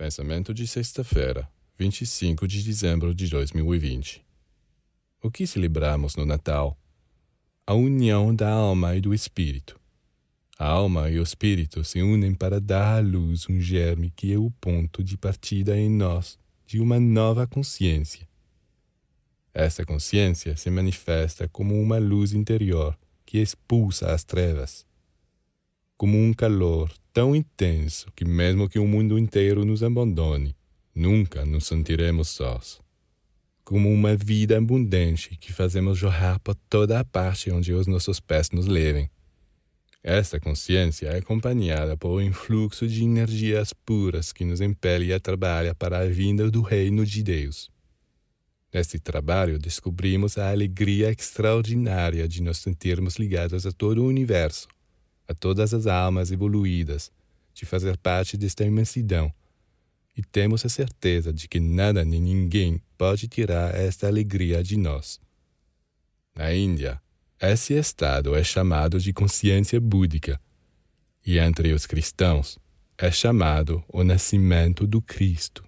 Pensamento de sexta-feira, 25 de dezembro de 2020. O que celebramos no Natal? A união da alma e do espírito. A alma e o espírito se unem para dar à luz um germe que é o ponto de partida em nós de uma nova consciência. Essa consciência se manifesta como uma luz interior que expulsa as trevas como um calor tão intenso que, mesmo que o mundo inteiro nos abandone, nunca nos sentiremos sós. Como uma vida abundante que fazemos jorrar por toda a parte onde os nossos pés nos levem. Esta consciência é acompanhada por um influxo de energias puras que nos impele a trabalhar para a vinda do Reino de Deus. Neste trabalho, descobrimos a alegria extraordinária de nos sentirmos ligados a todo o universo a todas as almas evoluídas de fazer parte desta imensidão, e temos a certeza de que nada nem ninguém pode tirar esta alegria de nós. Na Índia, esse estado é chamado de consciência búdica, e entre os cristãos é chamado o nascimento do Cristo.